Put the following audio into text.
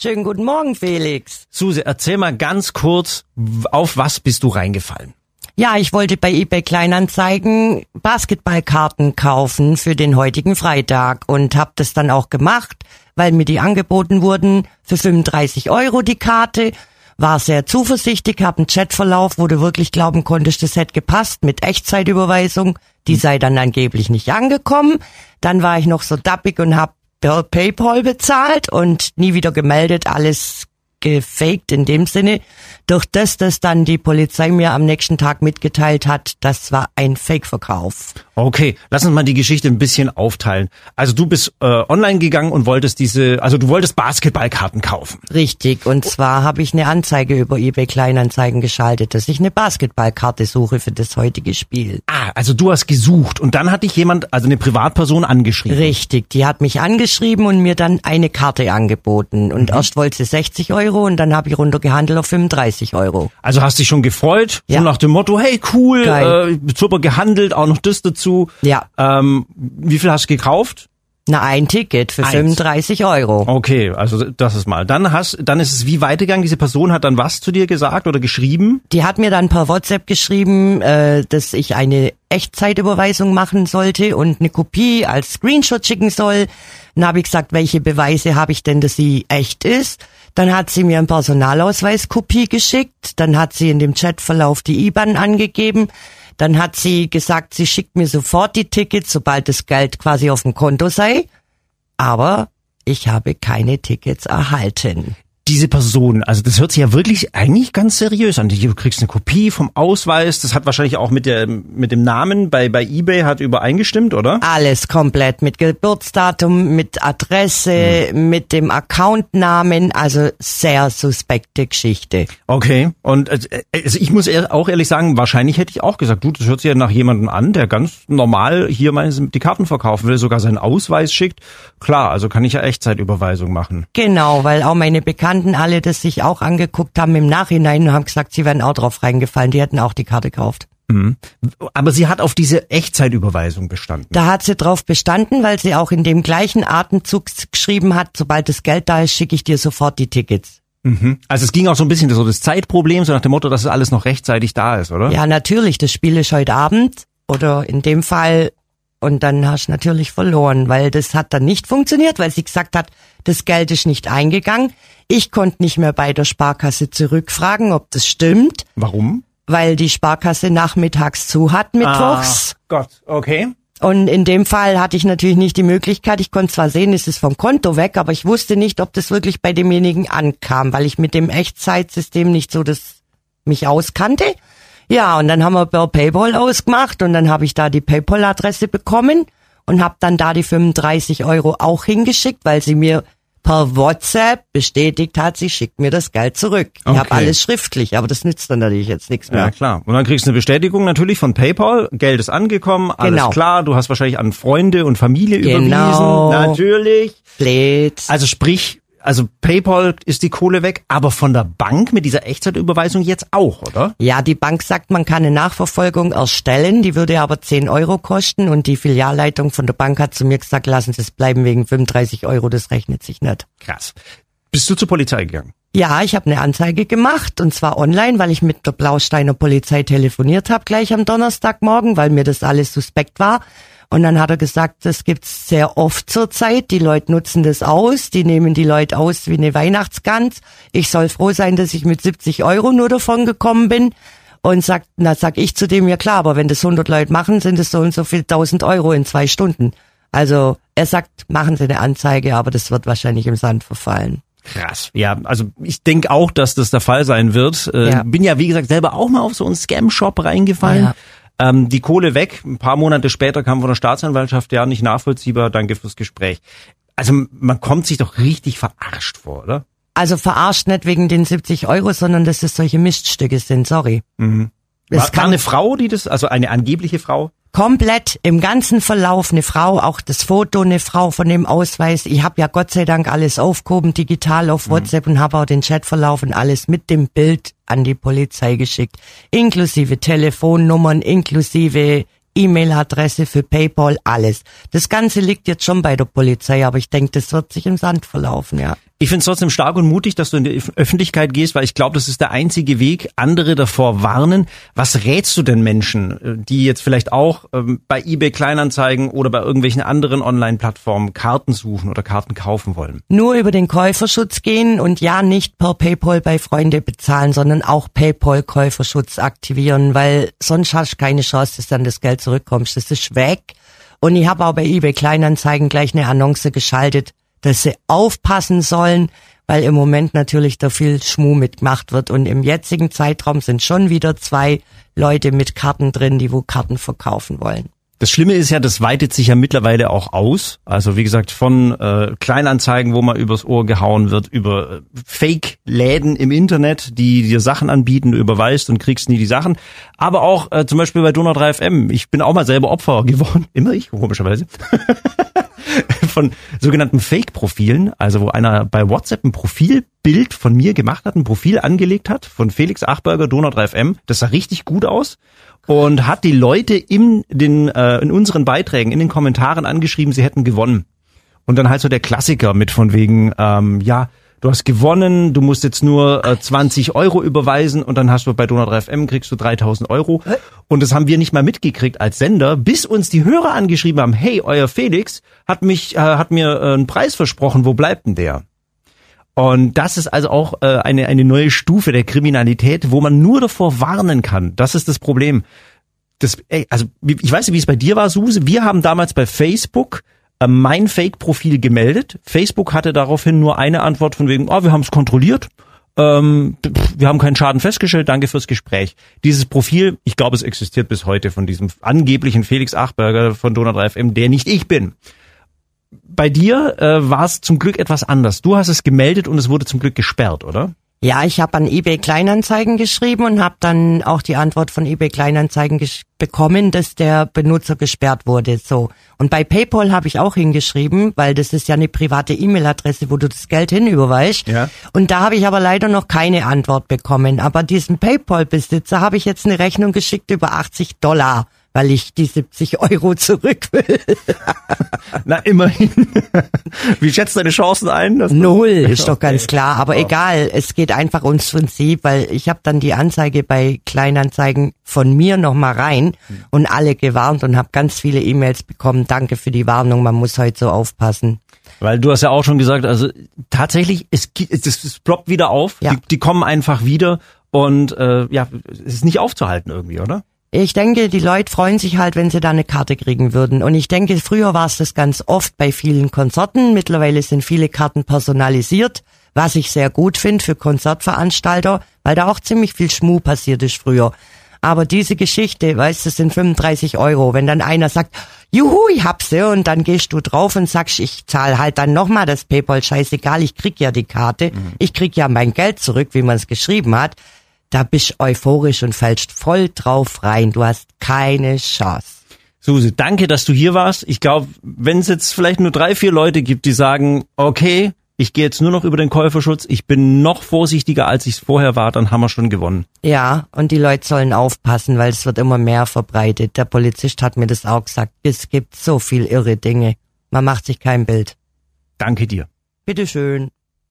Schönen guten Morgen, Felix. Suse, erzähl mal ganz kurz, auf was bist du reingefallen? Ja, ich wollte bei eBay Kleinanzeigen Basketballkarten kaufen für den heutigen Freitag und habe das dann auch gemacht, weil mir die angeboten wurden für 35 Euro die Karte. War sehr zuversichtlich, habe einen Chatverlauf, wo du wirklich glauben konntest, das hätte gepasst mit Echtzeitüberweisung. Die sei dann angeblich nicht angekommen. Dann war ich noch so dappig und habe per PayPal bezahlt und nie wieder gemeldet, alles gefaked in dem Sinne. Durch das, dass dann die Polizei mir am nächsten Tag mitgeteilt hat, das war ein Fake-Verkauf. Okay, lass uns mal die Geschichte ein bisschen aufteilen. Also du bist äh, online gegangen und wolltest diese, also du wolltest Basketballkarten kaufen. Richtig, und zwar habe ich eine Anzeige über eBay Kleinanzeigen geschaltet, dass ich eine Basketballkarte suche für das heutige Spiel. Ah, also du hast gesucht und dann hat dich jemand, also eine Privatperson angeschrieben. Richtig, die hat mich angeschrieben und mir dann eine Karte angeboten. Und mhm. erst wollte sie 60 Euro und dann habe ich runtergehandelt auf 35 Euro. Also hast dich schon gefreut, Ja. so nach dem Motto, hey cool, Geil. äh, super gehandelt, auch noch das dazu. Ja. Ähm, wie viel hast du gekauft? Na, ein Ticket für Eins. 35 Euro. Okay, also das ist mal. Dann hast, dann ist es wie weitergegangen. Diese Person hat dann was zu dir gesagt oder geschrieben? Die hat mir dann per WhatsApp geschrieben, äh, dass ich eine Echtzeitüberweisung machen sollte und eine Kopie als Screenshot schicken soll. Dann habe ich gesagt, welche Beweise habe ich denn, dass sie echt ist. Dann hat sie mir einen Personalausweiskopie geschickt. Dann hat sie in dem Chatverlauf die IBAN angegeben. Dann hat sie gesagt, sie schickt mir sofort die Tickets, sobald das Geld quasi auf dem Konto sei. Aber ich habe keine Tickets erhalten. Diese Person, also das hört sich ja wirklich eigentlich ganz seriös an. Du kriegst eine Kopie vom Ausweis, das hat wahrscheinlich auch mit der mit dem Namen bei bei eBay hat übereingestimmt, oder? Alles komplett mit Geburtsdatum, mit Adresse, mit dem Accountnamen, also sehr suspekte Geschichte. Okay. Und äh, also ich muss auch ehrlich sagen, wahrscheinlich hätte ich auch gesagt, du, das hört sich ja nach jemandem an, der ganz normal hier meine die Karten verkaufen will, sogar seinen Ausweis schickt. Klar, also kann ich ja Echtzeitüberweisung machen. Genau, weil auch meine Bekannten alle das sich auch angeguckt haben im Nachhinein und haben gesagt, sie wären auch drauf reingefallen, die hätten auch die Karte gekauft. Aber sie hat auf diese Echtzeitüberweisung bestanden. Da hat sie drauf bestanden, weil sie auch in dem gleichen Atemzug geschrieben hat, sobald das Geld da ist, schicke ich dir sofort die Tickets. Also es ging auch so ein bisschen so das Zeitproblem, so nach dem Motto, dass es alles noch rechtzeitig da ist, oder? Ja, natürlich, das Spiel ist heute Abend oder in dem Fall und dann hast du natürlich verloren, weil das hat dann nicht funktioniert, weil sie gesagt hat, das Geld ist nicht eingegangen. Ich konnte nicht mehr bei der Sparkasse zurückfragen, ob das stimmt, Warum? weil die Sparkasse nachmittags zu hat mittwochs. Ah, Gott, okay. Und in dem Fall hatte ich natürlich nicht die Möglichkeit. Ich konnte zwar sehen, es ist vom Konto weg, aber ich wusste nicht, ob das wirklich bei demjenigen ankam, weil ich mit dem Echtzeitsystem nicht so das mich auskannte. Ja, und dann haben wir per PayPal ausgemacht und dann habe ich da die PayPal-Adresse bekommen und habe dann da die 35 Euro auch hingeschickt, weil sie mir per WhatsApp bestätigt hat, sie schickt mir das Geld zurück. Ich habe Okay. alles schriftlich, aber das nützt dann natürlich jetzt nichts mehr. Ja, klar. Und dann kriegst du eine Bestätigung natürlich von PayPal, Geld ist angekommen, alles Genau. klar, du hast wahrscheinlich an Freunde und Familie Genau. überwiesen. Natürlich. Blöd. Also sprich, also PayPal ist die Kohle weg, aber von der Bank mit dieser Echtzeitüberweisung jetzt auch, oder? Ja, die Bank sagt, man kann eine Nachverfolgung erstellen, die würde aber 10 Euro kosten und die Filialleitung von der Bank hat zu mir gesagt, lassen Sie es bleiben wegen 35 Euro, das rechnet sich nicht. Krass. Bist du zur Polizei gegangen? Ja, ich habe eine Anzeige gemacht und zwar online, weil ich mit der Blausteiner Polizei telefoniert habe gleich am Donnerstagmorgen, weil mir das alles suspekt war. Und dann hat er gesagt, das gibt's sehr oft zurzeit. Die Leute nutzen das aus, die nehmen die Leute aus wie eine Weihnachtsgans. Ich soll froh sein, dass ich mit 70 Euro nur davon gekommen bin. Und sagt, na sag ich zu dem, ja klar, aber wenn das 100 Leute machen, sind es so und so viel 1000 Euro in zwei Stunden. Also er sagt, machen Sie eine Anzeige, aber das wird wahrscheinlich im Sand verfallen. Krass. Ja, also ich denke auch, dass das der Fall sein wird. Äh, Ja. Bin ja, wie gesagt, selber auch mal auf so einen Scam-Shop reingefallen. Ja. Ähm, die Kohle weg. Ein paar Monate später kam von der Staatsanwaltschaft, ja, nicht nachvollziehbar, danke fürs Gespräch. Also man kommt sich doch richtig verarscht vor, oder? Also verarscht nicht wegen den 70 Euro, sondern dass es solche Miststücke sind, sorry. Mhm. Es War, war kann eine Frau, die das, also eine angebliche Frau? Komplett im ganzen Verlauf eine Frau, auch das Foto eine Frau von dem Ausweis. Ich habe ja Gott sei Dank alles aufgehoben, digital auf WhatsApp und habe auch den Chatverlauf und alles mit dem Bild an die Polizei geschickt. Inklusive Telefonnummern, inklusive E-Mail-Adresse für PayPal, alles. Das Ganze liegt jetzt schon bei der Polizei, aber ich denke, das wird sich im Sand verlaufen, ja. Ich finde es trotzdem stark und mutig, dass du in die Öffentlichkeit gehst, weil ich glaube, das ist der einzige Weg, andere davor warnen. Was rätst du denn Menschen, äh, die jetzt vielleicht auch ähm, bei eBay Kleinanzeigen oder bei irgendwelchen anderen Online-Plattformen Karten suchen oder Karten kaufen wollen? Nur über den Käuferschutz gehen und ja nicht per PayPal bei Freunde bezahlen, sondern auch PayPal Käuferschutz aktivieren, weil sonst hast du keine Chance, dass dann das Geld zurückkommst. Das ist weg. Und ich habe auch bei eBay Kleinanzeigen gleich eine Annonce geschaltet dass sie aufpassen sollen, weil im Moment natürlich da viel Schmuh mitgemacht wird und im jetzigen Zeitraum sind schon wieder zwei Leute mit Karten drin, die wo Karten verkaufen wollen. Das Schlimme ist ja, das weitet sich ja mittlerweile auch aus. Also wie gesagt, von äh, Kleinanzeigen, wo man übers Ohr gehauen wird, über äh, Fake-Läden im Internet, die dir Sachen anbieten, du überweist und kriegst nie die Sachen. Aber auch äh, zum Beispiel bei Donau 3 FM. Ich bin auch mal selber Opfer geworden. Immer ich, komischerweise. von sogenannten Fake-Profilen, also wo einer bei WhatsApp ein Profilbild von mir gemacht hat, ein Profil angelegt hat von Felix Achberger, Donau 3 FM. Das sah richtig gut aus und hat die Leute in den äh, in unseren Beiträgen, in den Kommentaren angeschrieben, sie hätten gewonnen. Und dann halt so der Klassiker mit von wegen, ähm, ja, du hast gewonnen, du musst jetzt nur äh, 20 Euro überweisen und dann hast du bei Donau 3 FM kriegst du 3000 Euro. Und das haben wir nicht mal mitgekriegt als Sender, bis uns die Hörer angeschrieben haben, hey, euer Felix hat mich, äh, hat mir äh, einen Preis versprochen, wo bleibt denn der? Und das ist also auch äh, eine, eine neue Stufe der Kriminalität, wo man nur davor warnen kann. Das ist das Problem. Das, ey, also ich weiß nicht, wie es bei dir war, Suse. Wir haben damals bei Facebook mein Fake-Profil gemeldet. Facebook hatte daraufhin nur eine Antwort von wegen, oh, wir haben es kontrolliert. Ähm, wir haben keinen Schaden festgestellt, danke fürs Gespräch. Dieses Profil, ich glaube, es existiert bis heute von diesem angeblichen Felix Achberger von Donau 3 FM, der nicht ich bin. Bei dir äh, war es zum Glück etwas anders. Du hast es gemeldet und es wurde zum Glück gesperrt, oder? Ja, ich habe an eBay Kleinanzeigen geschrieben und habe dann auch die Antwort von eBay Kleinanzeigen bekommen, dass der Benutzer gesperrt wurde. So und bei PayPal habe ich auch hingeschrieben, weil das ist ja eine private E-Mail-Adresse, wo du das Geld hinüberweist. Ja. Und da habe ich aber leider noch keine Antwort bekommen. Aber diesem PayPal-Besitzer habe ich jetzt eine Rechnung geschickt über 80 Dollar weil ich die 70 Euro zurück will. Na, immerhin. Wie schätzt du deine Chancen ein? Null, ist doch ganz klar. Aber oh. egal, es geht einfach ums Prinzip, weil ich habe dann die Anzeige bei Kleinanzeigen von mir nochmal rein hm. und alle gewarnt und habe ganz viele E-Mails bekommen. Danke für die Warnung, man muss heute so aufpassen. Weil du hast ja auch schon gesagt, also tatsächlich, es, es, es ploppt wieder auf, ja. die, die kommen einfach wieder und äh, ja, es ist nicht aufzuhalten irgendwie, oder? Ich denke, die Leute freuen sich halt, wenn sie da eine Karte kriegen würden. Und ich denke, früher war es das ganz oft bei vielen Konzerten. Mittlerweile sind viele Karten personalisiert, was ich sehr gut finde für Konzertveranstalter, weil da auch ziemlich viel Schmuh passiert ist früher. Aber diese Geschichte, weißt du, sind 35 Euro. Wenn dann einer sagt, juhu, ich hab sie, und dann gehst du drauf und sagst, ich zahle halt dann nochmal das Paypal, scheißegal, ich krieg ja die Karte, mhm. ich krieg ja mein Geld zurück, wie man es geschrieben hat da bist euphorisch und fällst voll drauf rein. Du hast keine Chance. Suse, danke, dass du hier warst. Ich glaube, wenn es jetzt vielleicht nur drei, vier Leute gibt, die sagen, okay, ich gehe jetzt nur noch über den Käuferschutz, ich bin noch vorsichtiger, als ich es vorher war, dann haben wir schon gewonnen. Ja, und die Leute sollen aufpassen, weil es wird immer mehr verbreitet. Der Polizist hat mir das auch gesagt. Es gibt so viel irre Dinge. Man macht sich kein Bild. Danke dir. Bitteschön.